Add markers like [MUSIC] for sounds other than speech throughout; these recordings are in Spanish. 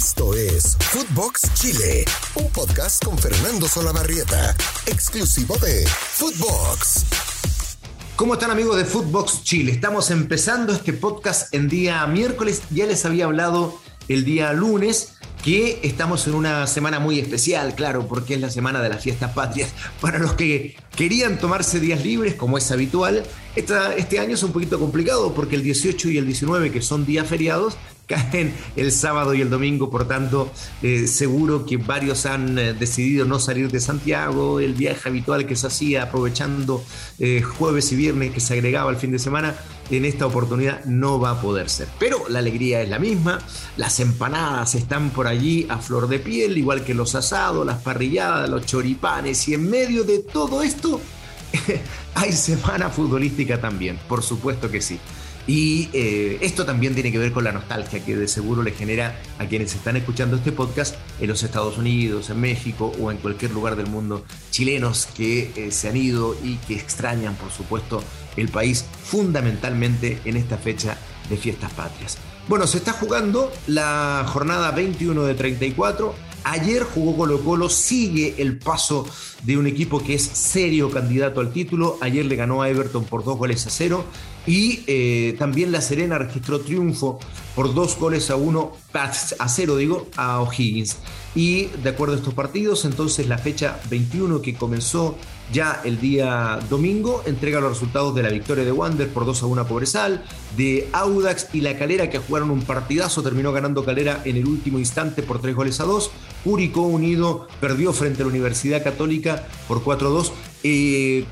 Esto es Footbox Chile, un podcast con Fernando Solabarrieta, exclusivo de Footbox. ¿Cómo están amigos de Footbox Chile? Estamos empezando este podcast en día miércoles. Ya les había hablado el día lunes que estamos en una semana muy especial, claro, porque es la semana de las fiestas patrias. [LAUGHS] Para los que querían tomarse días libres, como es habitual, este año es un poquito complicado porque el 18 y el 19, que son días feriados, caen el sábado y el domingo, por tanto, eh, seguro que varios han eh, decidido no salir de Santiago, el viaje habitual que se hacía aprovechando eh, jueves y viernes que se agregaba al fin de semana, en esta oportunidad no va a poder ser. Pero la alegría es la misma, las empanadas están por allí a flor de piel, igual que los asados, las parrilladas, los choripanes, y en medio de todo esto [LAUGHS] hay semana futbolística también, por supuesto que sí. Y eh, esto también tiene que ver con la nostalgia que de seguro le genera a quienes están escuchando este podcast en los Estados Unidos, en México o en cualquier lugar del mundo, chilenos que eh, se han ido y que extrañan, por supuesto, el país fundamentalmente en esta fecha de fiestas patrias. Bueno, se está jugando la jornada 21 de 34 Ayer jugó Colo Colo, sigue el paso de un equipo que es serio candidato al título. Ayer le ganó a Everton por dos goles a cero. Y eh, también La Serena registró triunfo por dos goles a uno, a cero digo, a O'Higgins. Y de acuerdo a estos partidos, entonces la fecha 21 que comenzó ya el día domingo entrega los resultados de la victoria de Wander por 2 a 1 a Cobresal, de Audax y La Calera que jugaron un partidazo, terminó ganando Calera en el último instante por 3 goles a 2. Curicó Unido perdió frente a la Universidad Católica por 4 a 2. Eh,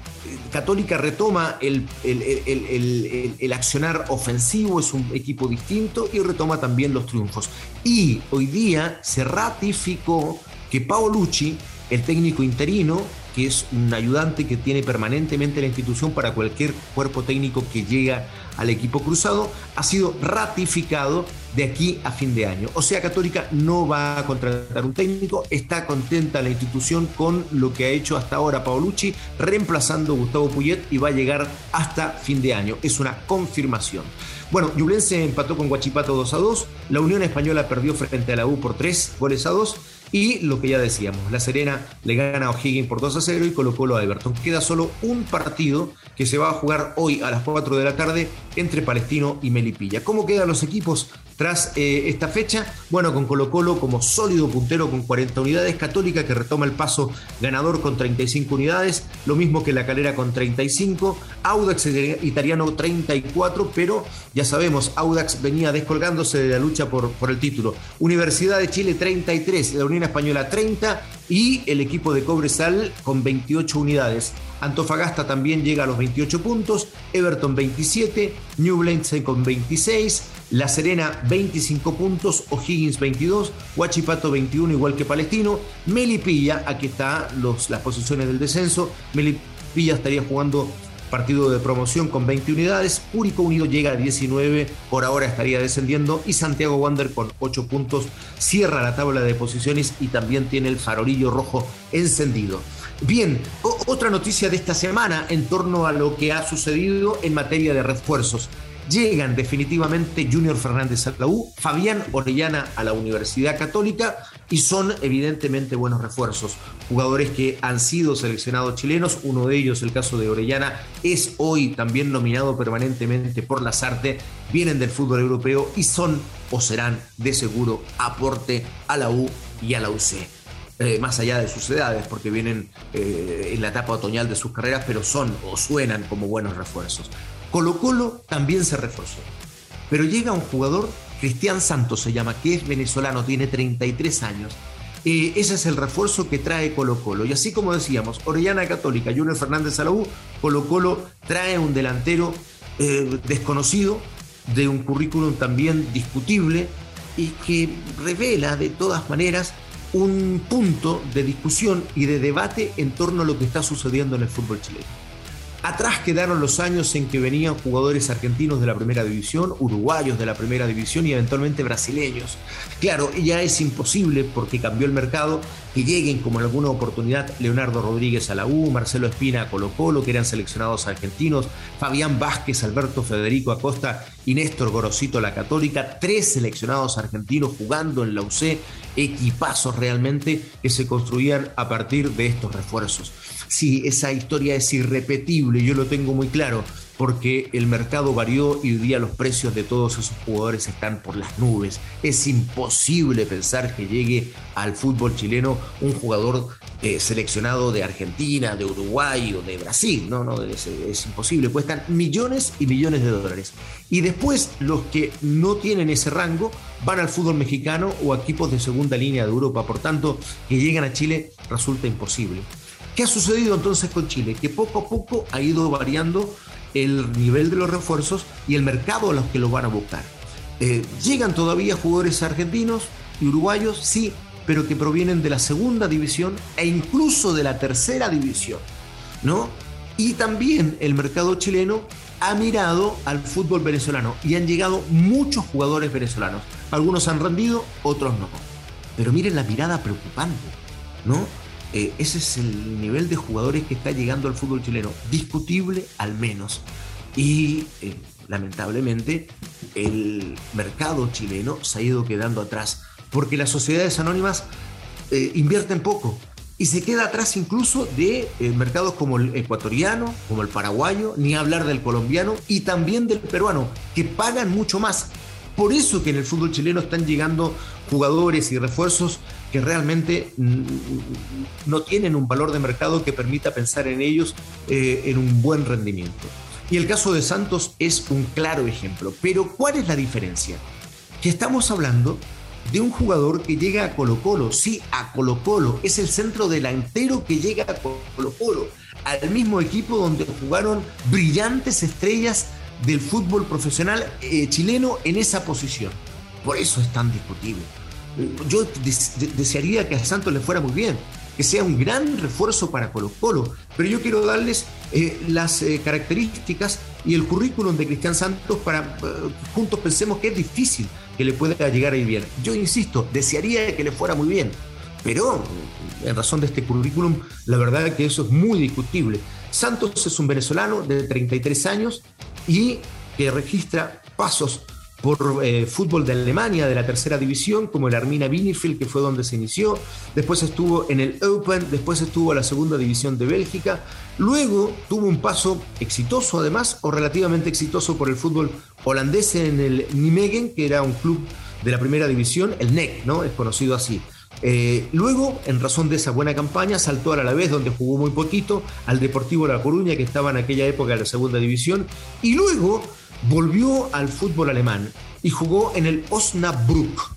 Católica retoma el, el, el, accionar ofensivo, es un equipo distinto y retoma también los triunfos. Y hoy día se ratificó que Paolucci, el técnico interino, que es un ayudante que tiene permanentemente la institución para cualquier cuerpo técnico que llega al equipo cruzado, ha sido ratificado de aquí a fin de año. O sea, Católica no va a contratar un técnico, está contenta la institución con lo que ha hecho hasta ahora Paolucci, reemplazando a Gustavo Puyet y va a llegar hasta fin de año. Es una confirmación. Bueno, Yublense empató con Guachipato 2 a 2, la Unión Española perdió frente a la U por 3 goles a 2 y lo que ya decíamos, La Serena le gana a O'Higgins por 2 a 0 y colocó lo a Everton. Queda solo un partido que se va a jugar hoy a las 4 de la tarde entre Palestino y Melipilla. ¿Cómo quedan los equipos tras eh, esta fecha? Bueno, con Colo Colo como sólido puntero con 40 unidades, Católica que retoma el paso ganador con 35 unidades, lo mismo que la Calera con 35, Audax italiano 34, pero ya sabemos, Audax venía descolgándose de la lucha por, por el título. Universidad de Chile 33, la Unión Española 30 y el equipo de Cobresal con 28 unidades. Antofagasta también llega a los 28 puntos, Everton 27, Newblense con 26, La Serena 25 puntos, O'Higgins 22, Huachipato 21 igual que Palestino, Melipilla, aquí están las posiciones del descenso, Melipilla estaría jugando partido de promoción con 20 unidades, Úrico Unido llega a 19, por ahora estaría descendiendo. Y Santiago Wander con 8 puntos cierra la tabla de posiciones y también tiene el farolillo rojo encendido. Bien, otra noticia de esta semana en torno a lo que ha sucedido en materia de refuerzos. Llegan definitivamente Junior Fernández a la U, Fabián Orellana a la Universidad Católica y son evidentemente buenos refuerzos. Jugadores que han sido seleccionados chilenos, uno de ellos, el caso de Orellana, es hoy también nominado permanentemente por las artes, vienen del fútbol europeo y son o serán de seguro aporte a la U y a la UC. Eh, más allá de sus edades, porque vienen eh, en la etapa otoñal de sus carreras, pero son o suenan como buenos refuerzos. Colo Colo también se reforzó, pero llega un jugador, Cristian Santos se llama, que es venezolano, tiene 33 años. Eh, ese es el refuerzo que trae Colo Colo. Y así como decíamos, Orellana Católica, Junior Fernández Salaú, Colo Colo trae un delantero desconocido, de un currículum también discutible y que revela de todas maneras un punto de discusión y de debate en torno a lo que está sucediendo en el fútbol chileno. Atrás quedaron los años en que venían jugadores argentinos de la primera división, uruguayos de la primera división y eventualmente brasileños. Claro, ya es imposible porque cambió el mercado lleguen como en alguna oportunidad Leonardo Rodríguez a la U, Marcelo Espina a Colo Colo, que eran seleccionados argentinos, Fabián Vázquez, Alberto Federico Acosta y Néstor Gorosito la Católica, tres seleccionados argentinos jugando en la UC, equipazos realmente que se construían a partir de estos refuerzos. Sí, esa historia es irrepetible, yo lo tengo muy claro porque el mercado varió y hoy día los precios de todos esos jugadores están por las nubes. Es imposible pensar que llegue al fútbol chileno un jugador eh, seleccionado de Argentina, de Uruguay o de Brasil. No, no, es, es, imposible. Cuestan millones y millones de dólares. Y después los que no tienen ese rango van al fútbol mexicano o a equipos de segunda línea de Europa. Por tanto, que lleguen a Chile resulta imposible. ¿Qué ha sucedido entonces con Chile? Que poco a poco ha ido variando el nivel de los refuerzos y el mercado a los que los van a buscar. Eh, llegan todavía jugadores argentinos y uruguayos, sí, pero que provienen de la segunda división e incluso de la tercera división, ¿no? Y también el mercado chileno ha mirado al fútbol venezolano y han llegado muchos jugadores venezolanos. Algunos han rendido, otros no. Pero miren la mirada preocupante, ¿no? Eh, ese es el nivel de jugadores que está llegando al fútbol chileno, discutible al menos. Y eh, lamentablemente el mercado chileno se ha ido quedando atrás, porque las sociedades anónimas eh, invierten poco y se queda atrás incluso de mercados como el ecuatoriano, como el paraguayo, ni hablar del colombiano y también del peruano, que pagan mucho más. Por eso que en el fútbol chileno están llegando jugadores y refuerzos que realmente no tienen un valor de mercado que permita pensar en ellos eh, en un buen rendimiento. Y el caso de Santos es un claro ejemplo. Pero ¿cuál es la diferencia? Que estamos hablando de un jugador que llega a Colo Colo, sí, a Colo Colo, es el centro delantero que llega a Colo Colo, al mismo equipo donde jugaron brillantes estrellas del fútbol profesional eh, chileno en esa posición. Por eso es tan discutible yo desearía que a Santos le fuera muy bien, que sea un gran refuerzo para Colo Colo, pero yo quiero darles eh, las eh, características y el currículum de Cristian Santos para eh, juntos pensemos que es difícil que le pueda llegar a ir bien. Yo insisto, desearía que le fuera muy bien, pero en razón de este currículum, la verdad es que eso es muy discutible. Santos es un venezolano de 33 años y que registra pasos por eh, fútbol de Alemania, de la tercera división, como el Armina Bielefeld, que fue donde se inició. Después estuvo en el Open, después estuvo en la segunda división de Bélgica. Luego tuvo un paso exitoso, además, o relativamente exitoso por el fútbol holandés en el Nijmegen, que era un club de la primera división, el NEC, ¿no? Es conocido así. Eh, luego, en razón de esa buena campaña, saltó al Alavés, donde jugó muy poquito, al Deportivo La Coruña, que estaba en aquella época en la segunda división, y luego volvió al fútbol alemán y jugó en el Osnabrück,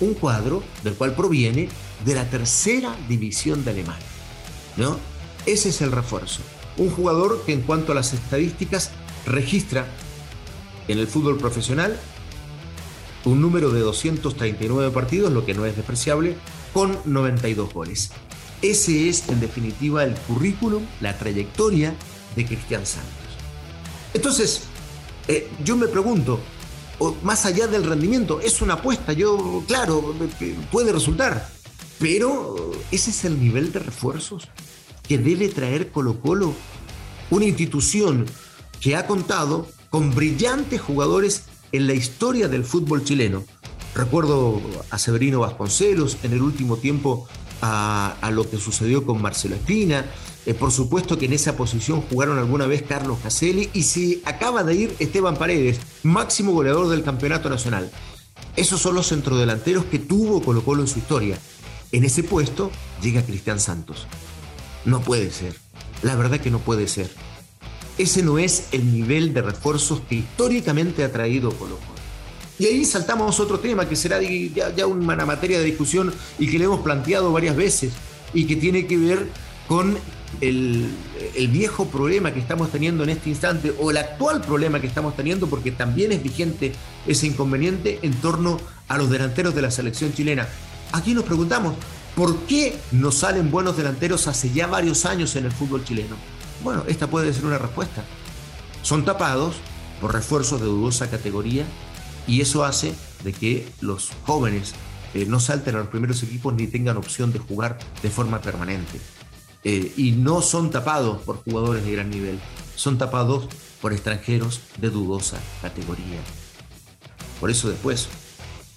un cuadro del cual proviene de la tercera división de Alemania. ¿no? Ese es el refuerzo. Un jugador que en cuanto a las estadísticas registra en el fútbol profesional un número de 239 partidos, lo que no es despreciable, con 92 goles. Ese es en definitiva el currículum, la trayectoria de Cristian Santos. Entonces, eh, yo me pregunto, más allá del rendimiento, es una apuesta, yo, claro, puede resultar, pero ese es el nivel de refuerzos que debe traer Colo Colo, una institución que ha contado con brillantes jugadores en la historia del fútbol chileno. Recuerdo a Severino Vasconcelos, en el último tiempo a, a lo que sucedió con Marcelo Espina, eh, por supuesto que en esa posición jugaron alguna vez Carlos Caselli y si acaba de ir Esteban Paredes, máximo goleador del campeonato nacional. Esos son los centrodelanteros que tuvo Colo Colo en su historia. En ese puesto llega Cristian Santos. No puede ser. La verdad que no puede ser. Ese no es el nivel de refuerzos que históricamente ha traído Colo Colo. Y ahí saltamos a otro tema que será ya, ya una materia de discusión y que le hemos planteado varias veces y que tiene que ver con el, viejo problema que estamos teniendo en este instante o el actual problema que estamos teniendo, porque también es vigente ese inconveniente en torno a los delanteros de la selección chilena. Aquí nos preguntamos, ¿por qué no salen buenos delanteros hace ya varios años en el fútbol chileno? Bueno, esta puede ser una respuesta. Son tapados por refuerzos de dudosa categoría y eso hace de que los jóvenes eh, no salten a los primeros equipos ni tengan opción de jugar de forma permanente. Eh, y no son tapados por jugadores de gran nivel, son tapados por extranjeros de dudosa categoría. Por eso después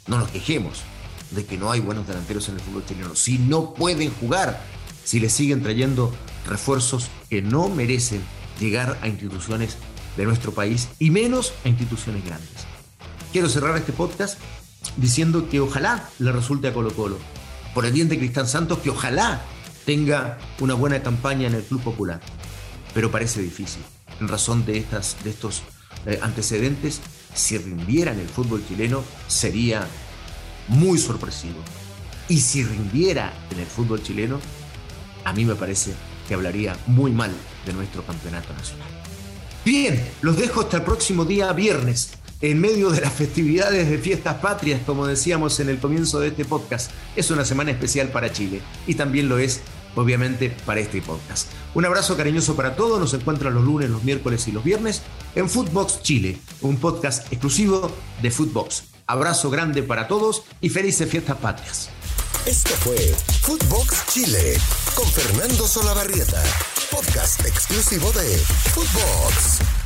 no nos quejemos de que no hay buenos delanteros en el fútbol chileno. Si no pueden jugar, si les siguen trayendo refuerzos que no merecen llegar a instituciones de nuestro país y menos a instituciones grandes. Quiero cerrar este podcast diciendo que ojalá le resulte a Colo Colo, por el bien de Cristán Santos, que ojalá tenga una buena campaña en el Club Popular. Pero parece difícil, en razón de, estas, de estos eh, antecedentes, si rindiera en el fútbol chileno sería muy sorpresivo. Y si rindiera en el fútbol chileno, a mí me parece que hablaría muy mal de nuestro campeonato nacional. Bien, los dejo hasta el próximo día viernes, en medio de las festividades de fiestas patrias, como decíamos en el comienzo de este podcast. Es una semana especial para Chile y también lo es, obviamente, para este podcast. Un abrazo cariñoso para todos, nos encuentran los lunes, los miércoles y los viernes en Footbox Chile, un podcast exclusivo de Footbox. Abrazo grande para todos y felices fiestas patrias. Esto fue Footbox Chile con Fernando Solabarrieta, podcast exclusivo de Footbox.